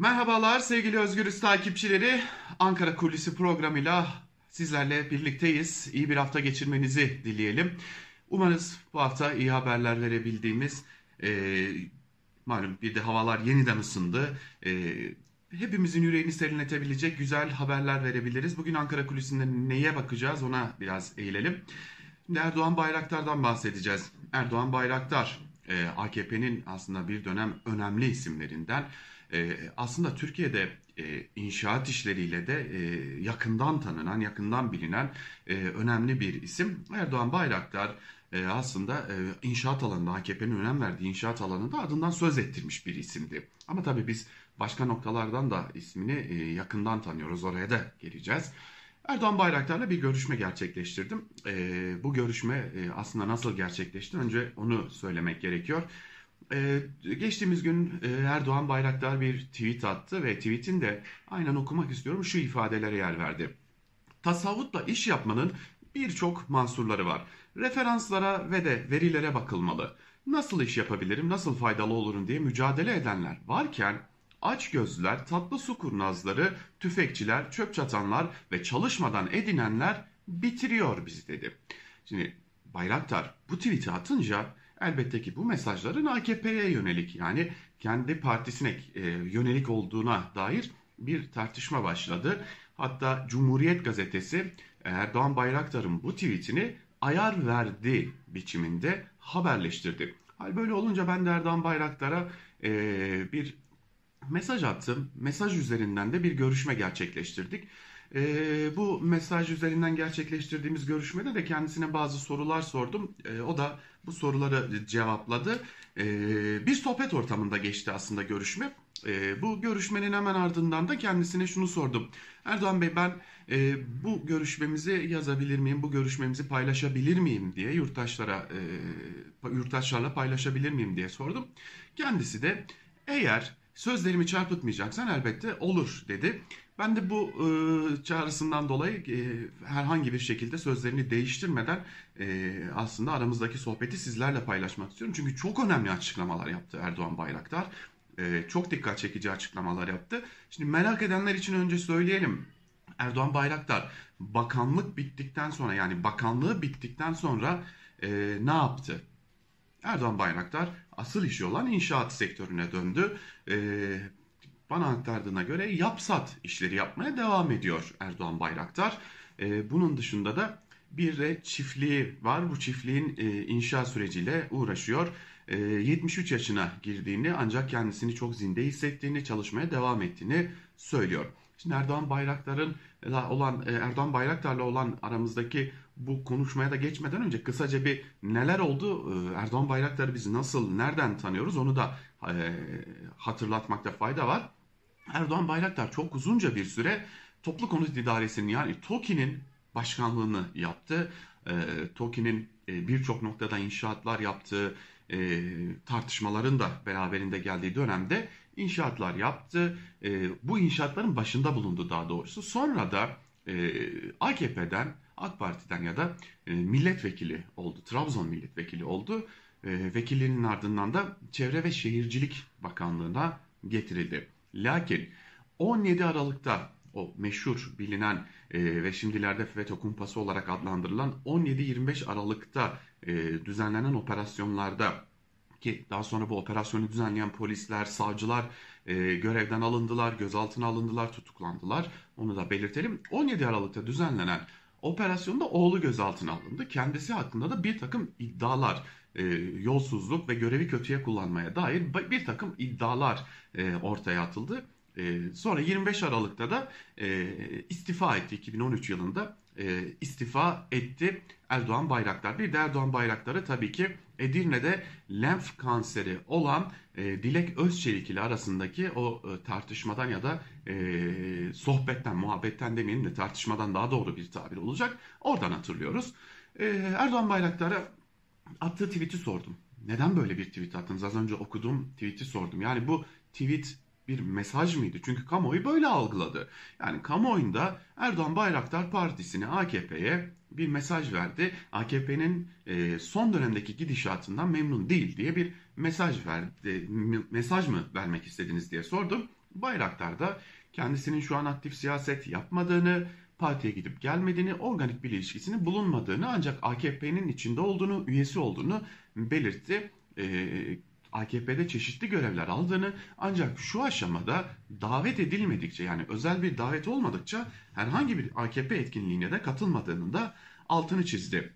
Merhabalar sevgili Özgürüz takipçileri. Ankara Kulisi programıyla sizlerle birlikteyiz. İyi bir hafta geçirmenizi dileyelim. Umarız bu hafta iyi haberler verebildiğimiz, e, malum bir de havalar yeniden ısındı. E, hepimizin yüreğini serinletebilecek güzel haberler verebiliriz. Bugün Ankara Kulisi'nde neye bakacağız ona biraz eğilelim. Erdoğan Bayraktar'dan bahsedeceğiz. Erdoğan Bayraktar e, AKP'nin aslında bir dönem önemli isimlerinden. E, aslında Türkiye'de e, inşaat işleriyle de e, yakından tanınan, yakından bilinen e, önemli bir isim. Erdoğan Bayraktar e, aslında e, inşaat alanında AKP'nin önem verdiği inşaat alanında adından söz ettirmiş bir isimdi. Ama tabii biz başka noktalardan da ismini e, yakından tanıyoruz. Oraya da geleceğiz. Erdoğan Bayraktar'la bir görüşme gerçekleştirdim. E, bu görüşme e, aslında nasıl gerçekleşti? Önce onu söylemek gerekiyor. E, geçtiğimiz gün e, Erdoğan Bayraktar bir tweet attı ve tweetin de aynen okumak istiyorum şu ifadelere yer verdi. Tasavvutla iş yapmanın birçok mansurları var. Referanslara ve de verilere bakılmalı. Nasıl iş yapabilirim, nasıl faydalı olurum diye mücadele edenler varken aç gözlüler, tatlı su kurnazları, tüfekçiler, çöp çatanlar ve çalışmadan edinenler bitiriyor bizi dedi. Şimdi Bayraktar bu tweet'i atınca elbette ki bu mesajların AKP'ye yönelik yani kendi partisine e, yönelik olduğuna dair bir tartışma başladı. Hatta Cumhuriyet gazetesi Erdoğan Bayraktar'ın bu tweetini ayar verdi biçiminde haberleştirdi. Hal böyle olunca ben de Erdoğan Bayraktar'a e, bir mesaj attım. Mesaj üzerinden de bir görüşme gerçekleştirdik. E, bu mesaj üzerinden gerçekleştirdiğimiz görüşmede de kendisine bazı sorular sordum. E, o da bu soruları cevapladı. E, bir sohbet ortamında geçti aslında görüşme. E, bu görüşmenin hemen ardından da kendisine şunu sordum. Erdoğan Bey ben e, bu görüşmemizi yazabilir miyim, bu görüşmemizi paylaşabilir miyim diye yurttaşlara e, yurttaşlarla paylaşabilir miyim diye sordum. Kendisi de eğer sözlerimi çarpıtmayacaksan elbette olur dedi. Ben de bu e, çağrısından dolayı e, herhangi bir şekilde sözlerini değiştirmeden e, aslında aramızdaki sohbeti sizlerle paylaşmak istiyorum. Çünkü çok önemli açıklamalar yaptı Erdoğan Bayraktar. E, çok dikkat çekici açıklamalar yaptı. Şimdi merak edenler için önce söyleyelim. Erdoğan Bayraktar bakanlık bittikten sonra yani bakanlığı bittikten sonra e, ne yaptı? Erdoğan Bayraktar asıl işi olan inşaat sektörüne döndü. E, bana aktardığına göre yapsat işleri yapmaya devam ediyor Erdoğan Bayraktar. E, bunun dışında da bir de çiftliği var. Bu çiftliğin e, inşa süreciyle uğraşıyor. E, 73 yaşına girdiğini ancak kendisini çok zinde hissettiğini, çalışmaya devam ettiğini söylüyor. Şimdi Erdoğan Bayraktar'ın olan e, Erdoğan Bayraktar'la olan aramızdaki bu konuşmaya da geçmeden önce kısaca bir neler oldu? E, Erdoğan Bayraktar'ı biz nasıl, nereden tanıyoruz onu da e, hatırlatmakta fayda var. Erdoğan Bayraktar çok uzunca bir süre Toplu Konut İdaresi'nin yani TOKİ'nin başkanlığını yaptı. TOKİ'nin birçok noktada inşaatlar yaptığı tartışmaların da beraberinde geldiği dönemde inşaatlar yaptı. E, bu inşaatların başında bulundu daha doğrusu. Sonra da e, AKP'den, AK Parti'den ya da e, milletvekili oldu. Trabzon milletvekili oldu. E, vekilliğinin ardından da Çevre ve Şehircilik Bakanlığı'na getirildi. Lakin 17 Aralık'ta o meşhur bilinen e, ve şimdilerde FETÖ kumpası olarak adlandırılan 17-25 Aralık'ta e, düzenlenen operasyonlarda ki daha sonra bu operasyonu düzenleyen polisler, savcılar e, görevden alındılar, gözaltına alındılar, tutuklandılar. Onu da belirtelim. 17 Aralık'ta düzenlenen operasyonda oğlu gözaltına alındı. Kendisi hakkında da bir takım iddialar, e, yolsuzluk ve görevi kötüye kullanmaya dair bir takım iddialar e, ortaya atıldı. E, sonra 25 Aralık'ta da e, istifa etti 2013 yılında e, istifa etti Erdoğan Bayraktar. Bir de Erdoğan Bayraktar'ı tabii ki Edirne'de lenf kanseri olan e, Dilek Özçelik ile arasındaki o e, tartışmadan ya da e, sohbetten, muhabbetten demeyelim de tartışmadan daha doğru bir tabir olacak. Oradan hatırlıyoruz. E, Erdoğan Bayraktar'a attığı tweet'i sordum. Neden böyle bir tweet attınız? Az önce okuduğum tweet'i sordum. Yani bu tweet bir mesaj mıydı? Çünkü kamuoyu böyle algıladı. Yani kamuoyunda Erdoğan Bayraktar Partisi'ne AKP'ye bir mesaj verdi. AKP'nin e, son dönemdeki gidişatından memnun değil diye bir mesaj verdi. Mesaj mı vermek istediniz diye sordum. Bayraktar da kendisinin şu an aktif siyaset yapmadığını, partiye gidip gelmediğini, organik bir ilişkisinin bulunmadığını ancak AKP'nin içinde olduğunu, üyesi olduğunu belirtti. Ee, AKP'de çeşitli görevler aldığını ancak şu aşamada davet edilmedikçe yani özel bir davet olmadıkça herhangi bir AKP etkinliğine de katılmadığını da altını çizdi.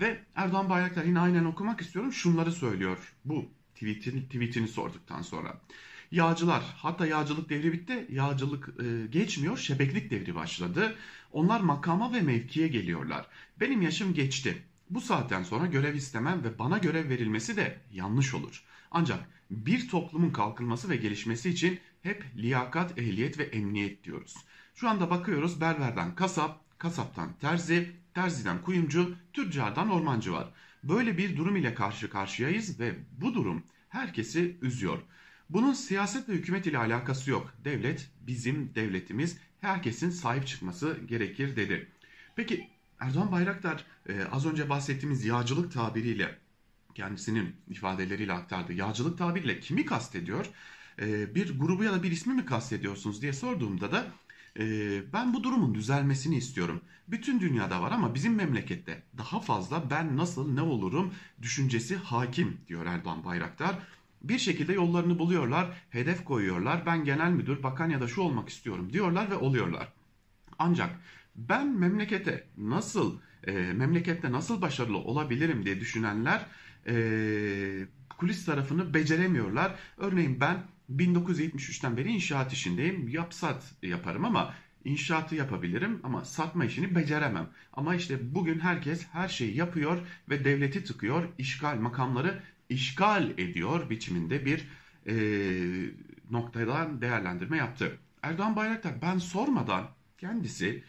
Ve Erdoğan Bayraktar yine aynen okumak istiyorum şunları söylüyor bu tweetini, tweetini sorduktan sonra. Yağcılar hatta yağcılık devri bitti yağcılık e, geçmiyor şebeklik devri başladı. Onlar makama ve mevkiye geliyorlar. Benim yaşım geçti. Bu saatten sonra görev istemem ve bana görev verilmesi de yanlış olur. Ancak bir toplumun kalkınması ve gelişmesi için hep liyakat, ehliyet ve emniyet diyoruz. Şu anda bakıyoruz berberden kasap, kasaptan terzi, terziden kuyumcu, tüccardan ormancı var. Böyle bir durum ile karşı karşıyayız ve bu durum herkesi üzüyor. Bunun siyaset ve hükümet ile alakası yok. Devlet bizim devletimiz. Herkesin sahip çıkması gerekir dedi. Peki Erdoğan Bayraktar e, az önce bahsettiğimiz yağcılık tabiriyle kendisinin ifadeleriyle aktardı. Yağcılık tabiriyle kimi kastediyor? E, bir grubu ya da bir ismi mi kastediyorsunuz diye sorduğumda da e, ben bu durumun düzelmesini istiyorum. Bütün dünyada var ama bizim memlekette daha fazla ben nasıl ne olurum düşüncesi hakim diyor Erdoğan Bayraktar. Bir şekilde yollarını buluyorlar, hedef koyuyorlar. Ben genel müdür, bakan ya da şu olmak istiyorum diyorlar ve oluyorlar. Ancak ben memlekete nasıl e, memlekette nasıl başarılı olabilirim diye düşünenler e, kulis tarafını beceremiyorlar. Örneğin ben 1973'ten beri inşaat işindeyim. Yapsat yaparım ama inşaatı yapabilirim ama satma işini beceremem. Ama işte bugün herkes her şeyi yapıyor ve devleti tıkıyor, işgal makamları işgal ediyor biçiminde bir e, noktadan değerlendirme yaptı. Erdoğan Bayraktar ben sormadan kendisi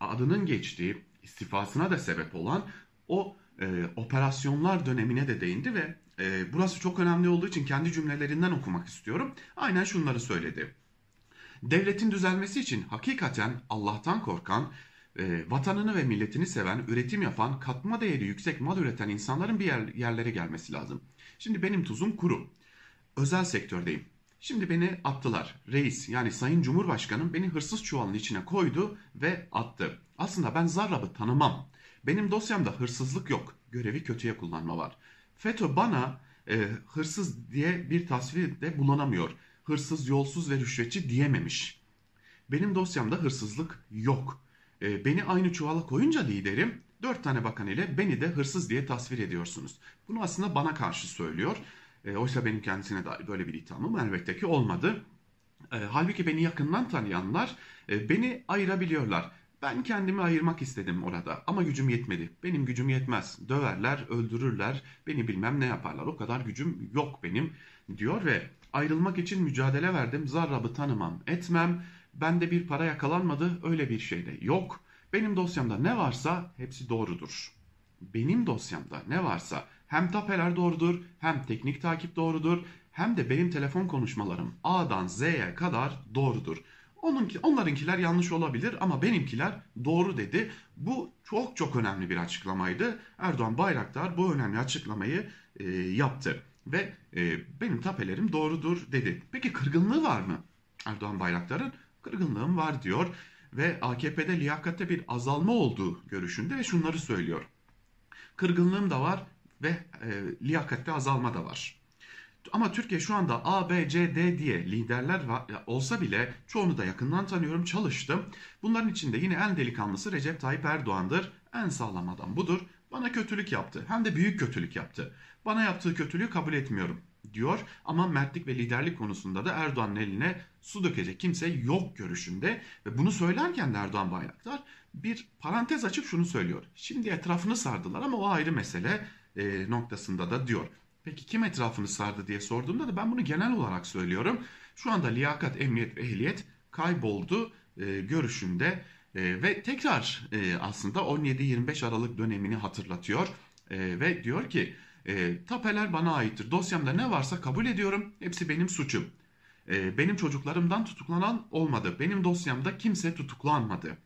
adının geçtiği istifasına da sebep olan o e, operasyonlar dönemine de değindi ve e, burası çok önemli olduğu için kendi cümlelerinden okumak istiyorum. Aynen şunları söyledi. Devletin düzelmesi için hakikaten Allah'tan korkan, e, vatanını ve milletini seven, üretim yapan, katma değeri yüksek mal üreten insanların bir yer, yerlere gelmesi lazım. Şimdi benim tuzum kuru. Özel sektördeyim. Şimdi beni attılar. Reis yani Sayın Cumhurbaşkanım beni hırsız çuvalının içine koydu ve attı. Aslında ben Zarrab'ı tanımam. Benim dosyamda hırsızlık yok. Görevi kötüye kullanma var. FETÖ bana e, hırsız diye bir tasvirde bulunamıyor. Hırsız, yolsuz ve rüşvetçi diyememiş. Benim dosyamda hırsızlık yok. E, beni aynı çuvala koyunca liderim dört tane bakan ile beni de hırsız diye tasvir ediyorsunuz. Bunu aslında bana karşı söylüyor. E, oysa benim kendisine dair böyle bir ithamım elbette ki olmadı. E, halbuki beni yakından tanıyanlar e, beni ayırabiliyorlar. Ben kendimi ayırmak istedim orada ama gücüm yetmedi. Benim gücüm yetmez. Döverler, öldürürler, beni bilmem ne yaparlar. O kadar gücüm yok benim diyor ve ayrılmak için mücadele verdim. Zarrab'ı tanımam, etmem. Bende bir para yakalanmadı, öyle bir şey de yok. Benim dosyamda ne varsa hepsi doğrudur. Benim dosyamda ne varsa hem tapeler doğrudur, hem teknik takip doğrudur, hem de benim telefon konuşmalarım A'dan Z'ye kadar doğrudur. Onunki, onlarınkiler yanlış olabilir ama benimkiler doğru dedi. Bu çok çok önemli bir açıklamaydı. Erdoğan Bayraktar bu önemli açıklamayı e, yaptı. Ve e, benim tapelerim doğrudur dedi. Peki kırgınlığı var mı? Erdoğan Bayraktar'ın kırgınlığım var diyor. Ve AKP'de liyakatte bir azalma olduğu görüşünde ve şunları söylüyor. Kırgınlığım da var ve e, liyakatte azalma da var. Ama Türkiye şu anda A, B, C, D diye liderler olsa bile çoğunu da yakından tanıyorum, çalıştım. Bunların içinde yine en delikanlısı Recep Tayyip Erdoğan'dır. En sağlam adam budur. Bana kötülük yaptı. Hem de büyük kötülük yaptı. Bana yaptığı kötülüğü kabul etmiyorum diyor. Ama mertlik ve liderlik konusunda da Erdoğan'ın eline su dökecek kimse yok görüşünde. Ve bunu söylerken de Erdoğan Bayraktar bir parantez açıp şunu söylüyor. Şimdi etrafını sardılar ama o ayrı mesele e, noktasında da diyor. Peki kim etrafını sardı diye sorduğumda da ben bunu genel olarak söylüyorum. Şu anda liyakat, emniyet ve ehliyet kayboldu e, görüşünde e, ve tekrar e, aslında 17-25 Aralık dönemini hatırlatıyor e, ve diyor ki e, tapeler bana aittir. Dosyamda ne varsa kabul ediyorum. Hepsi benim suçum. E, benim çocuklarımdan tutuklanan olmadı. Benim dosyamda kimse tutuklanmadı.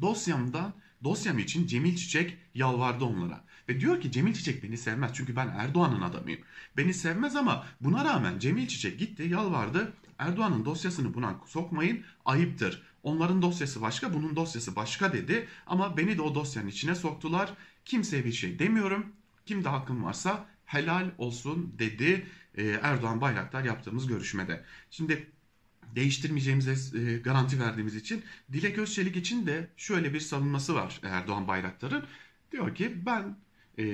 Dosyamda dosyam için Cemil Çiçek yalvardı onlara. Ve diyor ki Cemil Çiçek beni sevmez çünkü ben Erdoğan'ın adamıyım. Beni sevmez ama buna rağmen Cemil Çiçek gitti yalvardı Erdoğan'ın dosyasını buna sokmayın ayıptır. Onların dosyası başka bunun dosyası başka dedi ama beni de o dosyanın içine soktular. Kimseye bir şey demiyorum. Kimde hakkım varsa helal olsun dedi e, Erdoğan Bayraktar yaptığımız görüşmede. Şimdi değiştirmeyeceğimize e, garanti verdiğimiz için Dilek Özçelik için de şöyle bir savunması var Erdoğan Bayraktar'ın. Diyor ki ben e,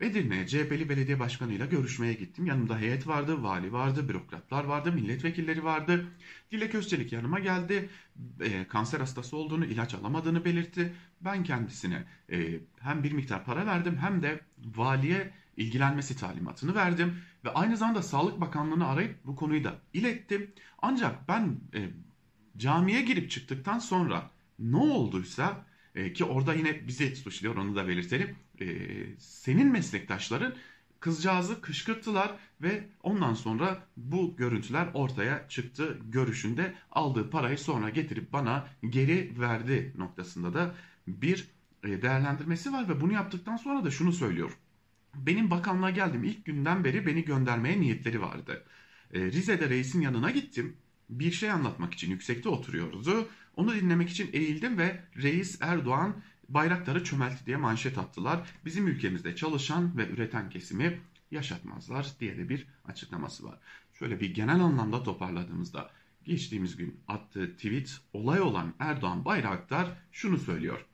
Edirne'ye CHP'li belediye başkanıyla görüşmeye gittim. Yanımda heyet vardı, vali vardı, bürokratlar vardı, milletvekilleri vardı. Dilek Özçelik yanıma geldi. E, kanser hastası olduğunu, ilaç alamadığını belirtti. Ben kendisine e, hem bir miktar para verdim hem de valiye ilgilenmesi talimatını verdim. Ve aynı zamanda Sağlık Bakanlığı'nı arayıp bu konuyu da ilettim. Ancak ben e, camiye girip çıktıktan sonra ne olduysa e, ki orada yine bizi suçluyor onu da belirtelim. E, senin meslektaşların kızcağızı kışkırttılar ve ondan sonra bu görüntüler ortaya çıktı görüşünde aldığı parayı sonra getirip bana geri verdi noktasında da bir e, değerlendirmesi var ve bunu yaptıktan sonra da şunu söylüyor. Benim bakanlığa geldim ilk günden beri beni göndermeye niyetleri vardı. E, Rize'de reisin yanına gittim. Bir şey anlatmak için yüksekte oturuyordu. Onu dinlemek için eğildim ve reis Erdoğan bayrakları çömeltti diye manşet attılar. Bizim ülkemizde çalışan ve üreten kesimi yaşatmazlar diye de bir açıklaması var. Şöyle bir genel anlamda toparladığımızda geçtiğimiz gün attığı tweet olay olan Erdoğan Bayraktar şunu söylüyor.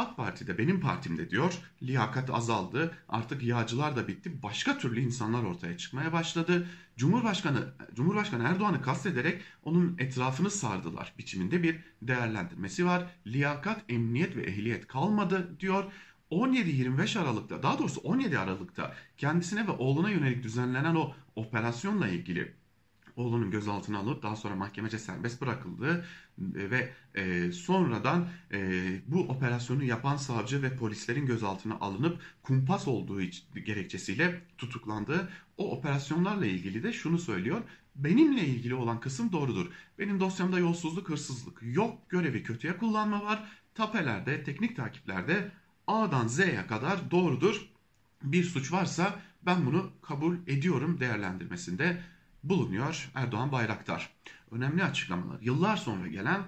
AK Parti'de benim partimde diyor liyakat azaldı artık yağcılar da bitti başka türlü insanlar ortaya çıkmaya başladı. Cumhurbaşkanı Cumhurbaşkanı Erdoğan'ı kastederek onun etrafını sardılar biçiminde bir değerlendirmesi var. Liyakat, emniyet ve ehliyet kalmadı diyor. 17-25 Aralık'ta daha doğrusu 17 Aralık'ta kendisine ve oğluna yönelik düzenlenen o operasyonla ilgili oğlunun gözaltına alınıp daha sonra mahkemece serbest bırakıldı ve e, sonradan e, bu operasyonu yapan savcı ve polislerin gözaltına alınıp kumpas olduğu gerekçesiyle tutuklandı. O operasyonlarla ilgili de şunu söylüyor. Benimle ilgili olan kısım doğrudur. Benim dosyamda yolsuzluk, hırsızlık yok. Görevi kötüye kullanma var. Tapelerde, teknik takiplerde A'dan Z'ye kadar doğrudur. Bir suç varsa ben bunu kabul ediyorum değerlendirmesinde bulunuyor Erdoğan Bayraktar. Önemli açıklamalar, yıllar sonra gelen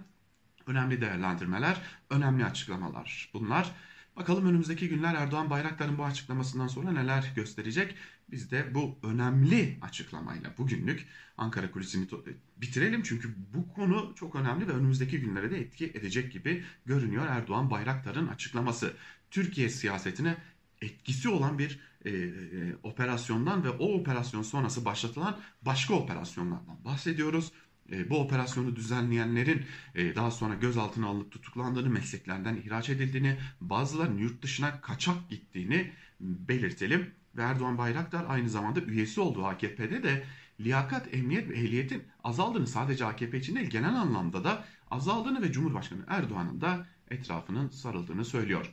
önemli değerlendirmeler, önemli açıklamalar bunlar. Bakalım önümüzdeki günler Erdoğan Bayraktar'ın bu açıklamasından sonra neler gösterecek? Biz de bu önemli açıklamayla bugünlük Ankara Kulisi'ni bitirelim. Çünkü bu konu çok önemli ve önümüzdeki günlere de etki edecek gibi görünüyor Erdoğan Bayraktar'ın açıklaması. Türkiye siyasetine etkisi olan bir e, e, operasyondan ve o operasyon sonrası başlatılan başka operasyonlardan bahsediyoruz. E, bu operasyonu düzenleyenlerin e, daha sonra gözaltına alınıp tutuklandığını, mesleklerden ihraç edildiğini, bazılarının yurt dışına kaçak gittiğini belirtelim. Ve Erdoğan Bayraktar aynı zamanda üyesi olduğu AKP'de de liyakat, emniyet ve ehliyetin azaldığını sadece AKP için değil genel anlamda da azaldığını ve Cumhurbaşkanı Erdoğan'ın da etrafının sarıldığını söylüyor.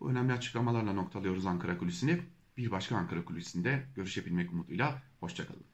Bu önemli açıklamalarla noktalıyoruz Ankara Kulisi'ni. Bir başka Ankara Kulisi'nde görüşebilmek umuduyla. Hoşçakalın.